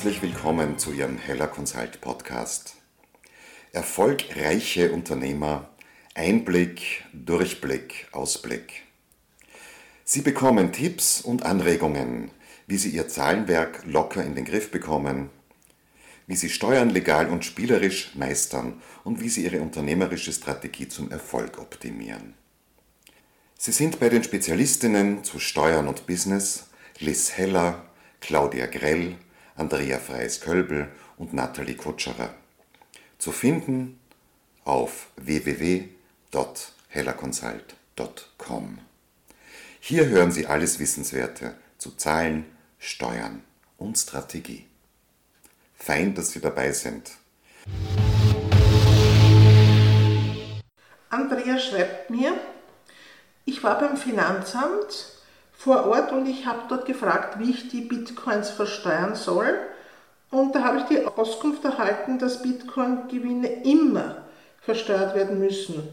Herzlich willkommen zu Ihrem Heller Consult Podcast. Erfolgreiche Unternehmer, Einblick, Durchblick, Ausblick. Sie bekommen Tipps und Anregungen, wie Sie Ihr Zahlenwerk locker in den Griff bekommen, wie Sie Steuern legal und spielerisch meistern und wie Sie Ihre unternehmerische Strategie zum Erfolg optimieren. Sie sind bei den Spezialistinnen zu Steuern und Business Liz Heller, Claudia Grell, Andrea Freies-Kölbel und Nathalie Kutscherer. Zu finden auf www.hellerconsult.com. Hier hören Sie alles Wissenswerte zu Zahlen, Steuern und Strategie. Fein, dass Sie dabei sind. Andrea schreibt mir, ich war beim Finanzamt vor Ort und ich habe dort gefragt, wie ich die Bitcoins versteuern soll. Und da habe ich die Auskunft erhalten, dass Bitcoin-Gewinne immer versteuert werden müssen.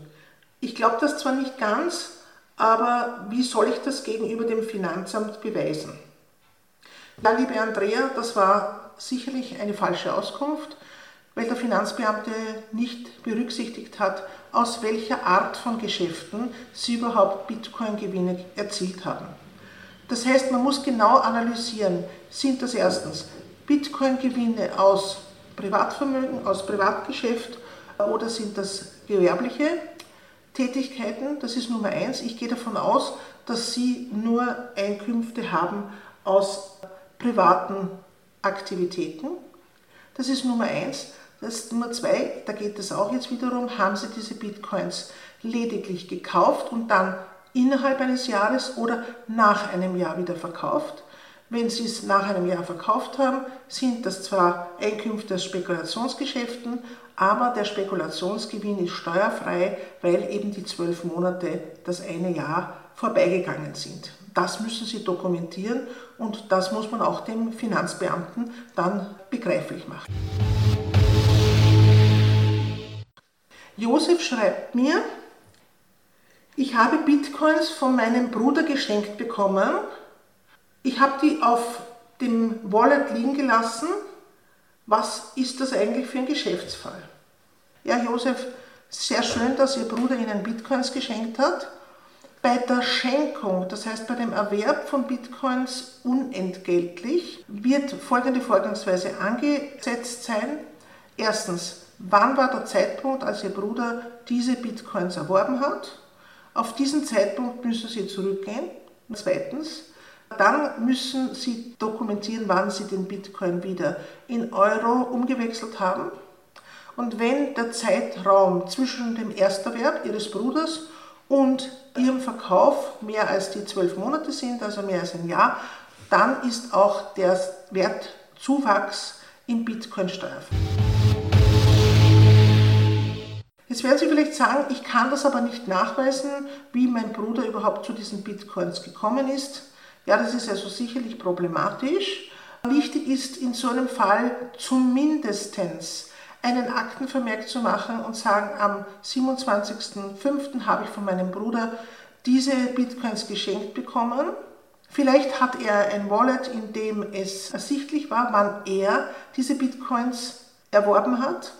Ich glaube das zwar nicht ganz, aber wie soll ich das gegenüber dem Finanzamt beweisen? Ja, liebe Andrea, das war sicherlich eine falsche Auskunft, weil der Finanzbeamte nicht berücksichtigt hat, aus welcher Art von Geschäften sie überhaupt Bitcoin-Gewinne erzielt haben. Das heißt, man muss genau analysieren, sind das erstens Bitcoin-Gewinne aus Privatvermögen, aus Privatgeschäft oder sind das gewerbliche Tätigkeiten? Das ist Nummer eins. Ich gehe davon aus, dass Sie nur Einkünfte haben aus privaten Aktivitäten. Das ist Nummer eins. Das ist Nummer zwei, da geht es auch jetzt wiederum, haben Sie diese Bitcoins lediglich gekauft und dann innerhalb eines Jahres oder nach einem Jahr wieder verkauft. Wenn Sie es nach einem Jahr verkauft haben, sind das zwar Einkünfte aus Spekulationsgeschäften, aber der Spekulationsgewinn ist steuerfrei, weil eben die zwölf Monate, das eine Jahr vorbeigegangen sind. Das müssen Sie dokumentieren und das muss man auch dem Finanzbeamten dann begreiflich machen. Josef schreibt mir, ich habe Bitcoins von meinem Bruder geschenkt bekommen. Ich habe die auf dem Wallet liegen gelassen. Was ist das eigentlich für ein Geschäftsfall? Ja, Josef, sehr schön, dass Ihr Bruder Ihnen Bitcoins geschenkt hat. Bei der Schenkung, das heißt bei dem Erwerb von Bitcoins unentgeltlich, wird folgende Vorgangsweise angesetzt sein. Erstens, wann war der Zeitpunkt, als Ihr Bruder diese Bitcoins erworben hat? Auf diesen Zeitpunkt müssen Sie zurückgehen. Zweitens, dann müssen Sie dokumentieren, wann Sie den Bitcoin wieder in Euro umgewechselt haben. Und wenn der Zeitraum zwischen dem Ersterwerb Ihres Bruders und Ihrem Verkauf mehr als die zwölf Monate sind, also mehr als ein Jahr, dann ist auch der Wertzuwachs in Bitcoin steuerfrei. Jetzt werden Sie vielleicht sagen, ich kann das aber nicht nachweisen, wie mein Bruder überhaupt zu diesen Bitcoins gekommen ist. Ja, das ist also sicherlich problematisch. Wichtig ist in so einem Fall zumindest einen Aktenvermerk zu machen und sagen, am 27.05. habe ich von meinem Bruder diese Bitcoins geschenkt bekommen. Vielleicht hat er ein Wallet, in dem es ersichtlich war, wann er diese Bitcoins erworben hat.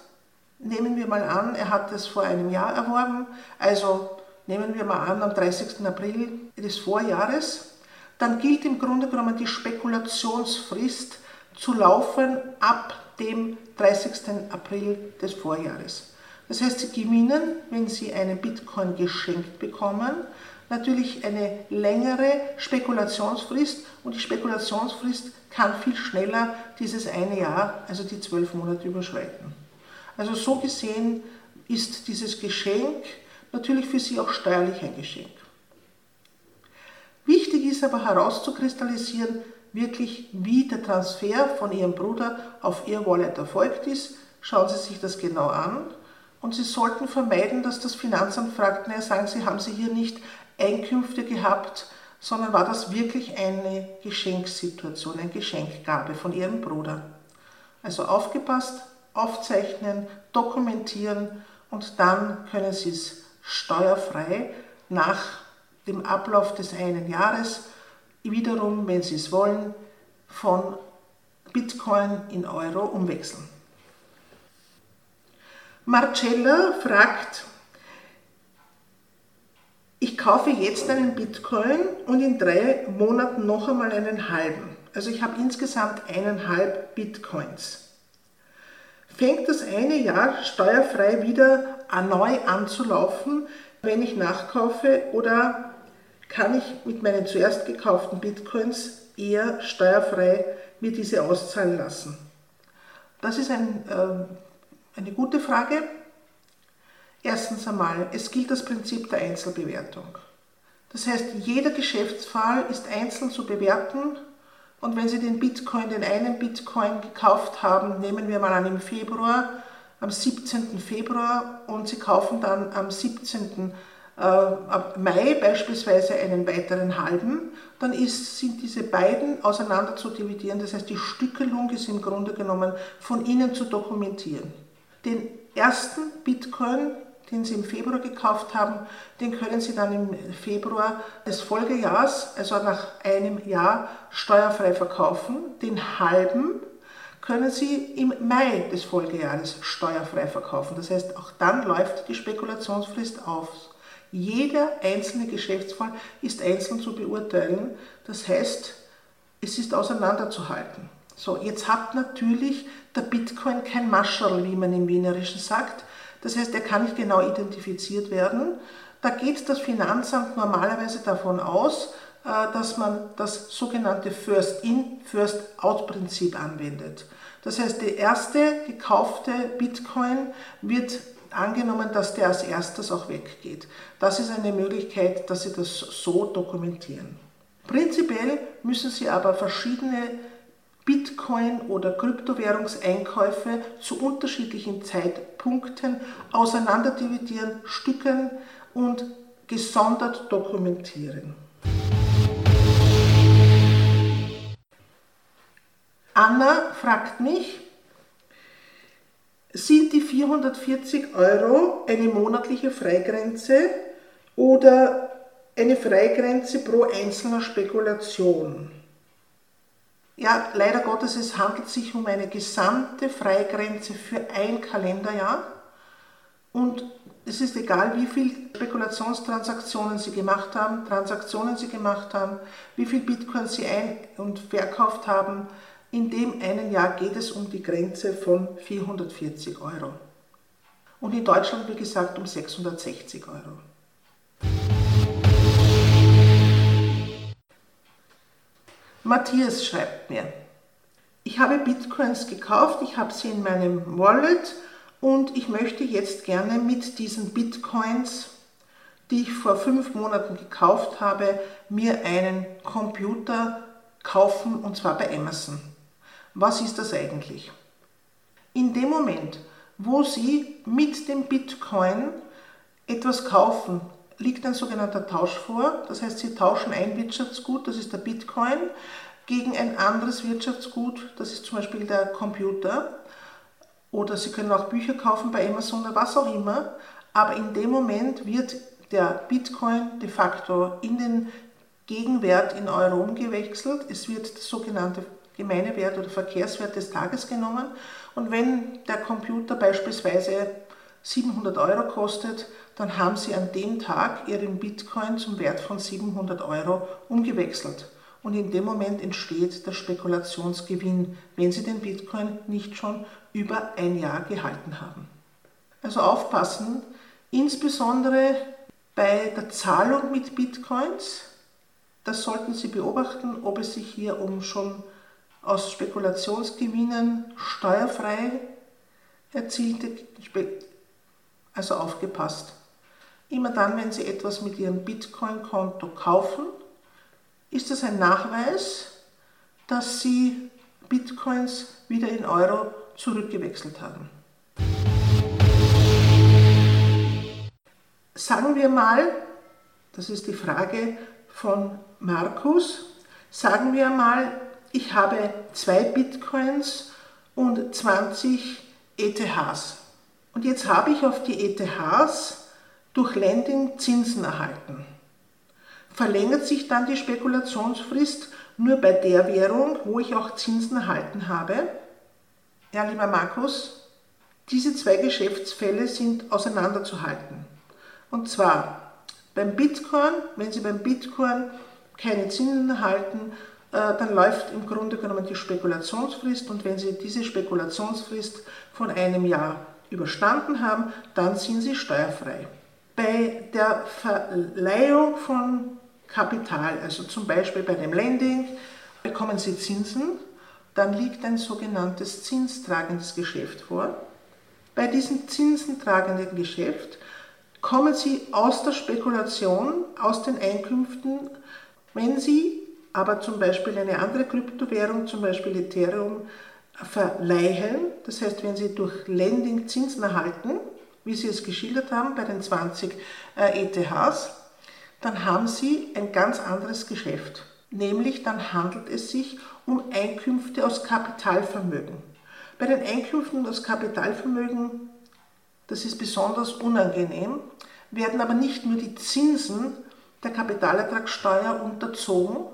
Nehmen wir mal an, er hat es vor einem Jahr erworben, also nehmen wir mal an, am 30. April des Vorjahres, dann gilt im Grunde genommen die Spekulationsfrist zu laufen ab dem 30. April des Vorjahres. Das heißt, Sie gewinnen, wenn Sie einen Bitcoin geschenkt bekommen, natürlich eine längere Spekulationsfrist und die Spekulationsfrist kann viel schneller dieses eine Jahr, also die zwölf Monate überschreiten. Also so gesehen ist dieses Geschenk natürlich für Sie auch steuerlich ein Geschenk. Wichtig ist aber herauszukristallisieren, wirklich wie der Transfer von Ihrem Bruder auf Ihr Wallet erfolgt ist. Schauen Sie sich das genau an und Sie sollten vermeiden, dass das Finanzamt fragt, naja, sagen Sie, haben Sie hier nicht Einkünfte gehabt, sondern war das wirklich eine Geschenkssituation, eine Geschenkgabe von Ihrem Bruder. Also aufgepasst, aufzeichnen, dokumentieren und dann können Sie es steuerfrei nach dem Ablauf des einen Jahres wiederum, wenn Sie es wollen, von Bitcoin in Euro umwechseln. Marcella fragt, ich kaufe jetzt einen Bitcoin und in drei Monaten noch einmal einen halben. Also ich habe insgesamt eineinhalb Bitcoins. Fängt das eine Jahr steuerfrei wieder neu anzulaufen, wenn ich nachkaufe oder kann ich mit meinen zuerst gekauften Bitcoins eher steuerfrei mir diese auszahlen lassen? Das ist ein, äh, eine gute Frage. Erstens einmal, es gilt das Prinzip der Einzelbewertung. Das heißt, jeder Geschäftsfall ist einzeln zu bewerten und wenn Sie den Bitcoin, den einen Bitcoin gekauft haben, nehmen wir mal an im Februar, am 17. Februar und Sie kaufen dann am 17. Äh, Mai beispielsweise einen weiteren halben, dann ist, sind diese beiden auseinander zu dividieren. Das heißt, die Stückelung ist im Grunde genommen von Ihnen zu dokumentieren. Den ersten Bitcoin, den Sie im Februar gekauft haben, den können Sie dann im Februar des Folgejahres, also nach einem Jahr, steuerfrei verkaufen. Den halben können Sie im Mai des Folgejahres steuerfrei verkaufen. Das heißt, auch dann läuft die Spekulationsfrist auf. Jeder einzelne Geschäftsfall ist einzeln zu beurteilen. Das heißt, es ist auseinanderzuhalten. So, jetzt hat natürlich der Bitcoin kein Mascherl, wie man im Wienerischen sagt. Das heißt, er kann nicht genau identifiziert werden. Da geht das Finanzamt normalerweise davon aus, äh, dass man das sogenannte First-in, First-out-Prinzip anwendet. Das heißt, der erste gekaufte Bitcoin wird angenommen, dass der als erstes auch weggeht. Das ist eine Möglichkeit, dass Sie das so dokumentieren. Prinzipiell müssen Sie aber verschiedene Bitcoin- oder Kryptowährungseinkäufe zu unterschiedlichen Zeitpunkten auseinanderdividieren, stückeln und gesondert dokumentieren. Anna fragt mich, sind die 440 Euro eine monatliche Freigrenze oder eine Freigrenze pro einzelner Spekulation? Ja, leider Gottes, es handelt sich um eine gesamte Freigrenze für ein Kalenderjahr und es ist egal, wie viele Spekulationstransaktionen Sie gemacht haben, Transaktionen Sie gemacht haben, wie viel Bitcoin Sie ein- und verkauft haben, in dem einen Jahr geht es um die Grenze von 440 Euro. Und in Deutschland, wie gesagt, um 660 Euro. Matthias schreibt mir, ich habe Bitcoins gekauft, ich habe sie in meinem Wallet und ich möchte jetzt gerne mit diesen Bitcoins, die ich vor fünf Monaten gekauft habe, mir einen Computer kaufen und zwar bei Amazon. Was ist das eigentlich? In dem Moment, wo Sie mit dem Bitcoin etwas kaufen, liegt ein sogenannter Tausch vor. Das heißt, Sie tauschen ein Wirtschaftsgut, das ist der Bitcoin, gegen ein anderes Wirtschaftsgut, das ist zum Beispiel der Computer. Oder Sie können auch Bücher kaufen bei Amazon oder was auch immer. Aber in dem Moment wird der Bitcoin de facto in den Gegenwert in Euro umgewechselt. Es wird das sogenannte gemeine Wert oder Verkehrswert des Tages genommen. Und wenn der Computer beispielsweise 700 Euro kostet, dann haben Sie an dem Tag Ihren Bitcoin zum Wert von 700 Euro umgewechselt. Und in dem Moment entsteht der Spekulationsgewinn, wenn Sie den Bitcoin nicht schon über ein Jahr gehalten haben. Also aufpassen, insbesondere bei der Zahlung mit Bitcoins. Das sollten Sie beobachten, ob es sich hier um schon aus Spekulationsgewinnen steuerfrei erzielte, also aufgepasst. Immer dann, wenn Sie etwas mit Ihrem Bitcoin-Konto kaufen, ist das ein Nachweis, dass Sie Bitcoins wieder in Euro zurückgewechselt haben. Sagen wir mal, das ist die Frage von Markus, sagen wir mal, ich habe zwei Bitcoins und 20 ETHs. Und jetzt habe ich auf die ETHs durch Lending Zinsen erhalten. Verlängert sich dann die Spekulationsfrist, nur bei der Währung, wo ich auch Zinsen erhalten habe. Ja, lieber Markus, diese zwei Geschäftsfälle sind auseinanderzuhalten. Und zwar beim Bitcoin, wenn Sie beim Bitcoin keine Zinsen erhalten, äh, dann läuft im Grunde genommen die Spekulationsfrist und wenn Sie diese Spekulationsfrist von einem Jahr überstanden haben, dann sind Sie steuerfrei. Bei der Verleihung von Kapital, also zum Beispiel bei dem Lending, bekommen Sie Zinsen, dann liegt ein sogenanntes zinstragendes Geschäft vor. Bei diesem zinsentragenden Geschäft kommen Sie aus der Spekulation, aus den Einkünften, wenn Sie aber zum Beispiel eine andere Kryptowährung, zum Beispiel Ethereum, verleihen, das heißt, wenn Sie durch Lending Zinsen erhalten, wie Sie es geschildert haben bei den 20 ETHs, dann haben Sie ein ganz anderes Geschäft. Nämlich dann handelt es sich um Einkünfte aus Kapitalvermögen. Bei den Einkünften aus Kapitalvermögen, das ist besonders unangenehm, werden aber nicht nur die Zinsen der Kapitalertragssteuer unterzogen,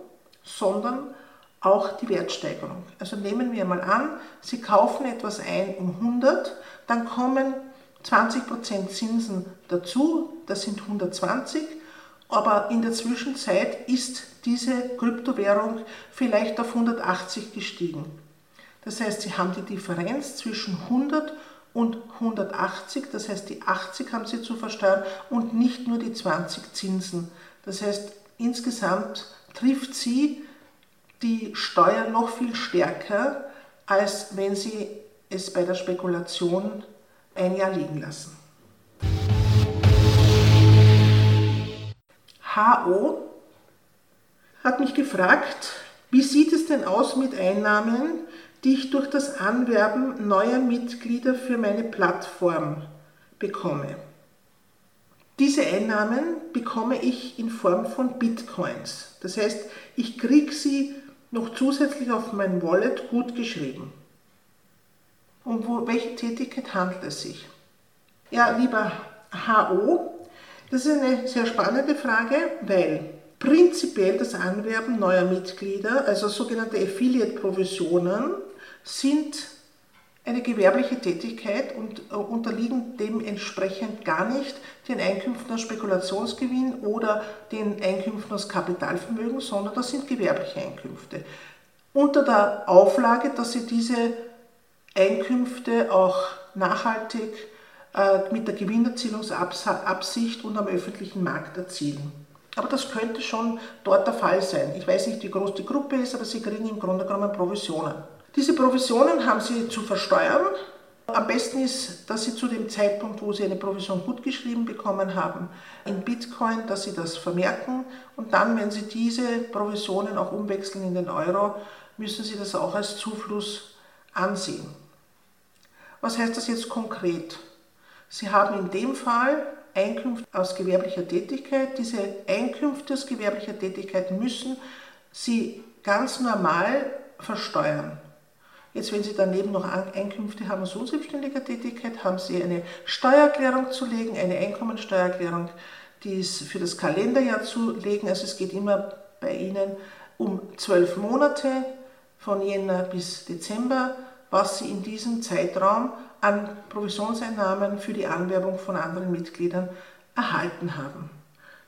sondern auch die Wertsteigerung. Also nehmen wir mal an, Sie kaufen etwas ein um 100, dann kommen 20% Zinsen dazu, das sind 120, aber in der Zwischenzeit ist diese Kryptowährung vielleicht auf 180 gestiegen. Das heißt, Sie haben die Differenz zwischen 100 und 180, das heißt, die 80 haben Sie zu versteuern und nicht nur die 20 Zinsen. Das heißt, insgesamt trifft Sie die Steuer noch viel stärker, als wenn Sie es bei der Spekulation ein Jahr liegen lassen. HO hat mich gefragt, wie sieht es denn aus mit Einnahmen, die ich durch das Anwerben neuer Mitglieder für meine Plattform bekomme. Diese Einnahmen bekomme ich in Form von Bitcoins. Das heißt, ich kriege sie noch zusätzlich auf mein Wallet gut geschrieben. Um welche Tätigkeit handelt es sich? Ja, lieber HO, das ist eine sehr spannende Frage, weil prinzipiell das Anwerben neuer Mitglieder, also sogenannte Affiliate-Provisionen, sind eine gewerbliche Tätigkeit und äh, unterliegen dementsprechend gar nicht den Einkünften aus Spekulationsgewinn oder den Einkünften aus Kapitalvermögen, sondern das sind gewerbliche Einkünfte. Unter der Auflage, dass sie diese Einkünfte auch nachhaltig äh, mit der Gewinnerzielungsabsicht und am öffentlichen Markt erzielen. Aber das könnte schon dort der Fall sein. Ich weiß nicht, wie groß die Gruppe ist, aber sie kriegen im Grunde genommen Provisionen. Diese Provisionen haben Sie zu versteuern. Am besten ist, dass Sie zu dem Zeitpunkt, wo Sie eine Provision gutgeschrieben bekommen haben, in Bitcoin, dass Sie das vermerken. Und dann, wenn Sie diese Provisionen auch umwechseln in den Euro, müssen Sie das auch als Zufluss ansehen. Was heißt das jetzt konkret? Sie haben in dem Fall Einkünfte aus gewerblicher Tätigkeit. Diese Einkünfte aus gewerblicher Tätigkeit müssen Sie ganz normal versteuern. Jetzt, wenn Sie daneben noch Einkünfte haben aus unselbstständiger Tätigkeit, haben Sie eine Steuererklärung zu legen, eine Einkommensteuererklärung, die ist für das Kalenderjahr zu legen. Also es geht immer bei Ihnen um zwölf Monate von Jänner bis Dezember, was Sie in diesem Zeitraum an Provisionseinnahmen für die Anwerbung von anderen Mitgliedern erhalten haben.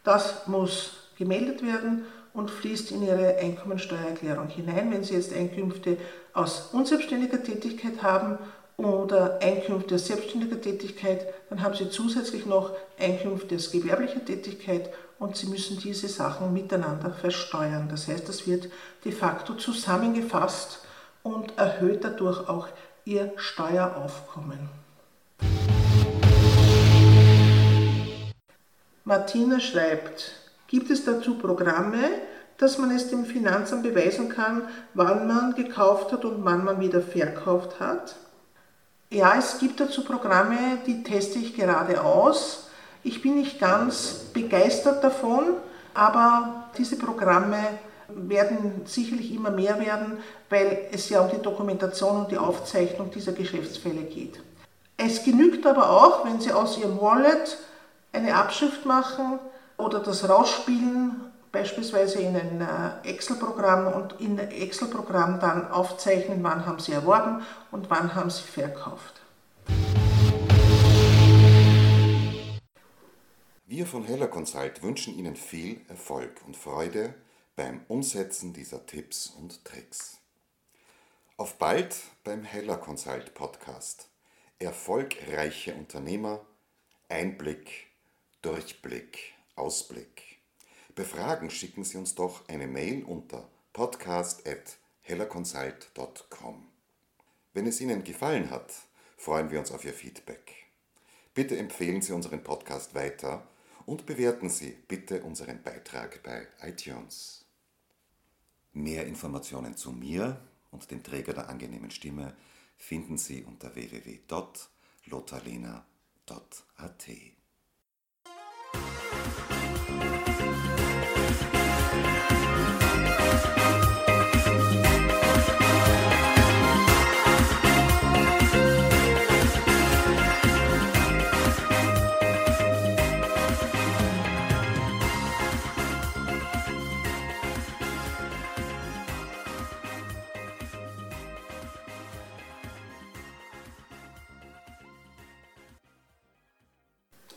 Das muss gemeldet werden und fließt in Ihre Einkommensteuererklärung hinein. Wenn Sie jetzt Einkünfte aus unselbstständiger Tätigkeit haben oder Einkünfte aus selbstständiger Tätigkeit, dann haben Sie zusätzlich noch Einkünfte aus gewerblicher Tätigkeit und Sie müssen diese Sachen miteinander versteuern. Das heißt, das wird de facto zusammengefasst und erhöht dadurch auch Ihr Steueraufkommen. Martina schreibt, gibt es dazu Programme, dass man es dem Finanzamt beweisen kann, wann man gekauft hat und wann man wieder verkauft hat? Ja, es gibt dazu Programme, die teste ich gerade aus. Ich bin nicht ganz begeistert davon, aber diese Programme werden sicherlich immer mehr werden, weil es ja um die Dokumentation und die Aufzeichnung dieser Geschäftsfälle geht. Es genügt aber auch, wenn Sie aus Ihrem Wallet eine Abschrift machen oder das Rausspielen beispielsweise in ein äh, Excel-Programm und in Excel-Programm dann aufzeichnen, wann haben Sie erworben und wann haben Sie verkauft. Wir von Heller Consult wünschen Ihnen viel Erfolg und Freude beim Umsetzen dieser Tipps und Tricks. Auf bald beim Heller Consult Podcast. Erfolgreiche Unternehmer, Einblick, Durchblick, Ausblick. Befragen schicken Sie uns doch eine Mail unter podcast.hellerconsult.com. Wenn es Ihnen gefallen hat, freuen wir uns auf Ihr Feedback. Bitte empfehlen Sie unseren Podcast weiter und bewerten Sie bitte unseren Beitrag bei iTunes. Mehr Informationen zu mir und dem Träger der angenehmen Stimme finden Sie unter www.lotalena.at.